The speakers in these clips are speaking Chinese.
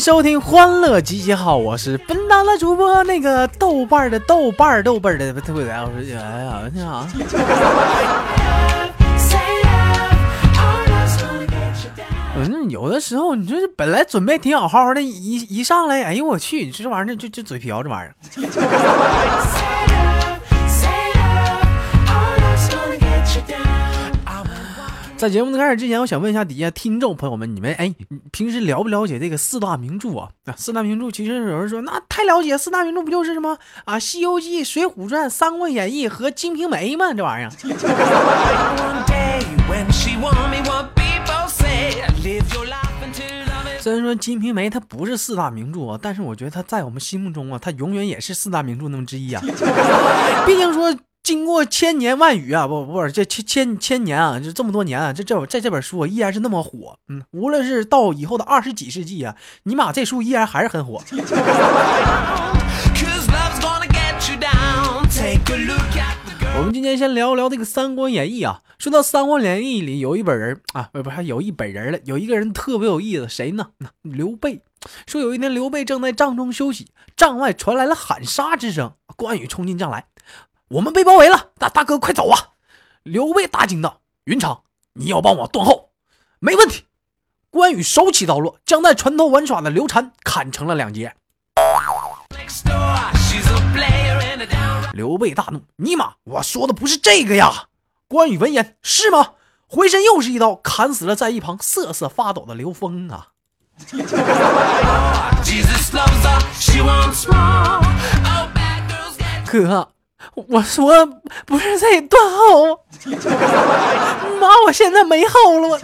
收听《欢乐集结号》，我是本档的主播，那个豆瓣的豆瓣豆瓣的特别来，我说哎呀，你好。嗯，有的时候你说本来准备挺好好的，一一上来，哎呦我去，你这玩意儿就就嘴瓢这玩意儿。在节目的开始之前，我想问一下底下听众朋友们，你们哎，平时了不了解这个四大名著啊？啊，四大名著其实有人说那太了解，四大名著不就是什么啊，《西游记》《水浒传》《三国演义》和《金瓶梅》吗？这玩意儿。虽然说《金瓶梅》它不是四大名著啊，但是我觉得它在我们心目中啊，它永远也是四大名著那么之一啊。毕竟说。经过千年万语啊，不不是这千千千年啊，就这么多年啊，这这在这本书依然是那么火。嗯，无论是到以后的二十几世纪啊，尼玛这书依然还是很火。我们今天先聊聊这个《三国演义》啊。说到《三国演义》里有一本人啊，不不还有一本人了，有一个人特别有意思，谁呢？刘备。说有一天刘备正在帐中休息，帐外传来了喊杀之声，关羽冲进帐来。我们被包围了，大大哥快走啊！刘备大惊道：“云长，你要帮我断后？没问题。”关羽手起刀落，将在船头玩耍的刘禅砍成了两截。刘备大怒：“尼玛，我说的不是这个呀！”关羽闻言：“是吗？”回身又是一刀砍死了在一旁瑟瑟发抖的刘封啊！哥。我说不是在断后，妈，我现在没后了。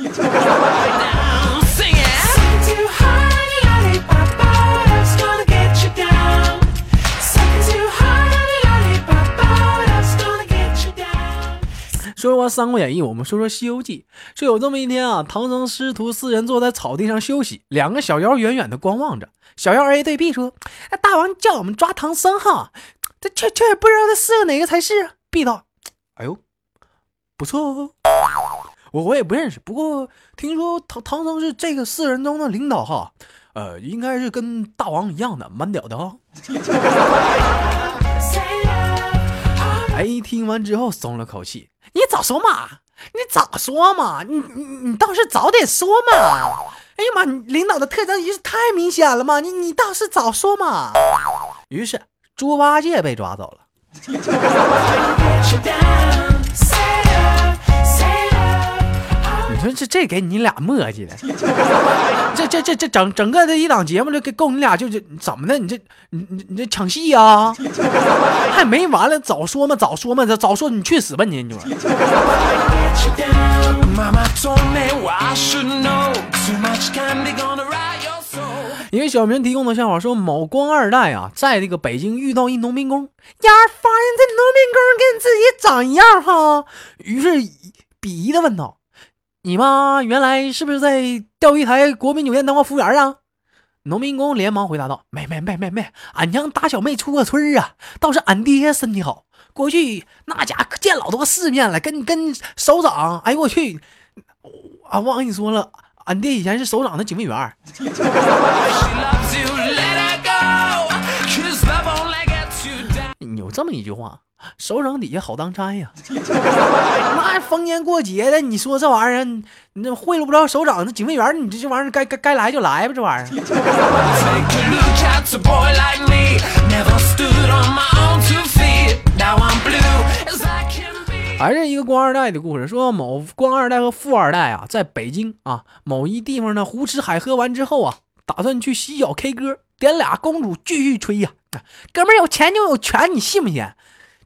说完《三国演义》，我们说说《西游记》。说有这么一天啊，唐僧师徒四人坐在草地上休息，两个小妖远远的观望着。小妖 A 对 B 说：“大王叫我们抓唐僧哈。”这却却不知道这四个哪个才是。B 道，哎呦，不错哦，我我也不认识，不过听说唐唐僧是这个四人中的领导哈，呃，应该是跟大王一样的，蛮屌的哈。哎听完之后松了口气，你早说嘛，你早说嘛，你你你倒是早点说嘛。哎呀妈，领导的特征也是太明显了嘛，你你倒是早说嘛。于是。猪八戒被抓走了。你说这这给你俩磨叽的，这这这这整整个这一档节目就给够你俩就就怎么的？你这你你你这抢戏呀？还没完了，早说嘛，早说嘛，早说你去死吧你！你说。一个小明提供的笑话说，某官二代啊，在这个北京遇到一农民工，呀，发现这农民工跟自己长一样哈，于是鄙夷的问道：“你妈原来是不是在钓鱼台国宾酒店当过服务员啊？”农民工连忙回答道：“没没没没没，俺娘打小没出过村啊，倒是俺爹身体好，过去那家可见老多世面了，跟跟首长，哎呦我去，啊忘跟你说了。”俺爹以前是首长的警卫员。有这么一句话，首长底下好当差呀。那逢年过节的，你说这玩意儿，你这贿赂不着首长，那警卫员，你这这玩意儿该该该来就来吧，这玩意儿。还是一个官二代的故事，说某官二代和富二代啊，在北京啊某一地方呢，胡吃海喝完之后啊，打算去洗脚 K 歌，点俩公主继续吹呀。哥们有钱就有权，你信不信？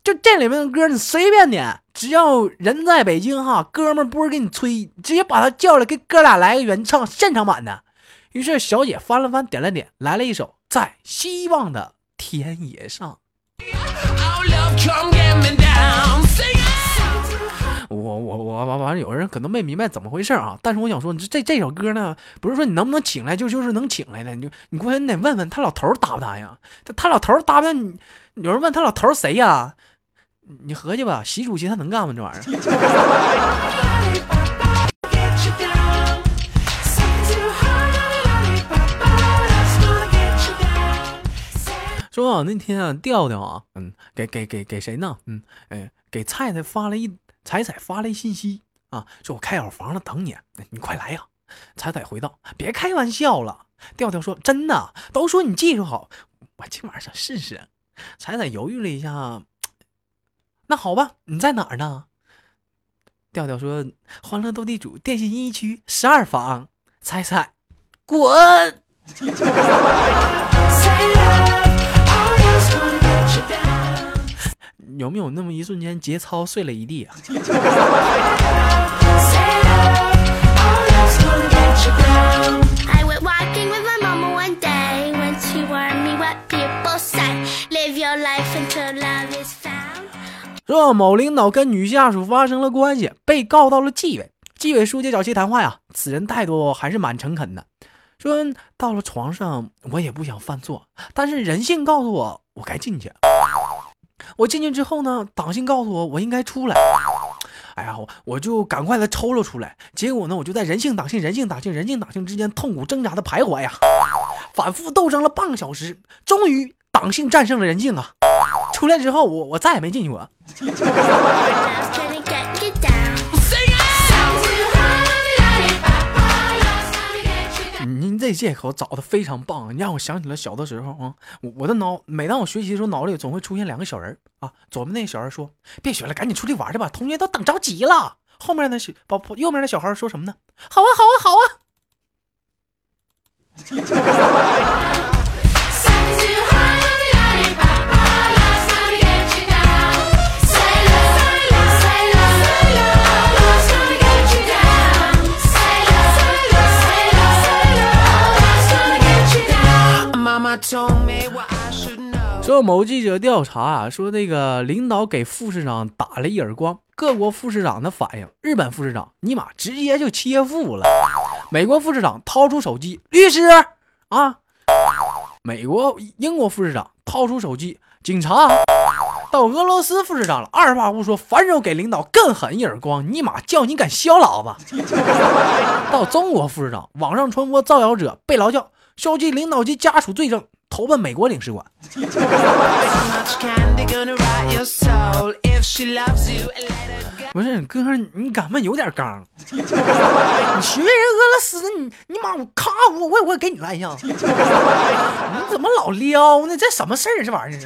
就这里面的歌，你随便点，只要人在北京哈，哥们不是给你吹，直接把他叫来，给哥俩来个原唱现场版的。于是小姐翻了翻，点了点，来了一首《在希望的田野上》。我我我完完了，有人可能没明白怎么回事啊！但是我想说，这这首歌呢，不是说你能不能请来，就就是能请来的，你就你关键你得问问他老头答不答应？他他老头答不答应？有人问他老头谁呀？你合计吧，习主席他能干吗？这玩意儿。说啊，那天啊，调调啊，嗯，给给给给谁呢？嗯，哎，给菜菜发了一彩彩发来信息啊，说我开好房了，等你，你快来呀。彩彩回道：“别开玩笑了。”调调说：“真的，都说你技术好，我今晚想试试。”彩彩犹豫了一下，那好吧，你在哪儿呢？调调说：“欢乐斗地主电信一区十二房。”彩彩，滚！有没有那么一瞬间，节操碎了一地啊？说某领导跟女下属发生了关系，被告到了纪委。纪委书记找其谈话呀，此人态度还是蛮诚恳的，说到了床上我也不想犯错，但是人性告诉我我该进去。我进去之后呢，党性告诉我我应该出来。哎呀，我就赶快的抽了出来。结果呢，我就在人性、党性、人性、党性、人性、党性之间痛苦挣扎的徘徊呀，反复斗争了半个小时，终于党性战胜了人性啊！出来之后，我我再也没进去过。这借口找的非常棒，你让我想起了小的时候啊，我我的脑每当我学习的时候，脑里总会出现两个小人啊。左边那个小人说：“别学了，赶紧出去玩去吧，同学都等着急了。”后面的小宝右面的小孩说什么呢？好啊，好啊，好啊。说某记者调查啊，说那个领导给副市长打了一耳光，各国副市长的反应，日本副市长尼玛直接就切腹了，美国副市长掏出手机，律师啊，美国英国副市长掏出手机，警察，到俄罗斯副市长了，二话不说，反手给领导更狠一耳光，尼玛叫你敢削老子！到中国副市长，网上传播造谣者被劳教。消极领导及家属罪证，投奔美国领事馆。不是哥，你敢问有点刚？你学人俄罗斯，你你妈我咔我我我给你来一下。你怎么老撩呢？这什么事儿？这玩意儿？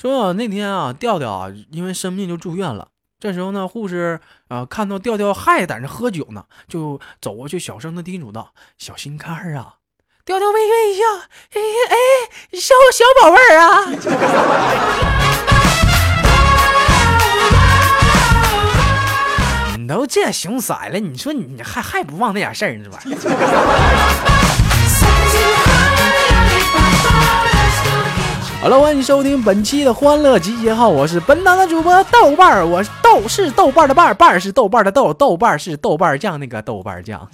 说那天啊，调调啊，因为生病就住院了。这时候呢，护士啊看到调调还在那喝酒呢，就走过去，小声的叮嘱道：“小心肝儿啊！”调调微微一笑：“哎哎，小小宝贝儿啊！” 你都这熊色了，你说你还还不忘那点事儿呢？这玩意儿。好了，欢迎收听本期的欢乐集结号，我是本档的主播豆瓣儿，我是豆是豆瓣的瓣，瓣是豆瓣的豆，豆瓣是豆瓣酱那个豆瓣酱。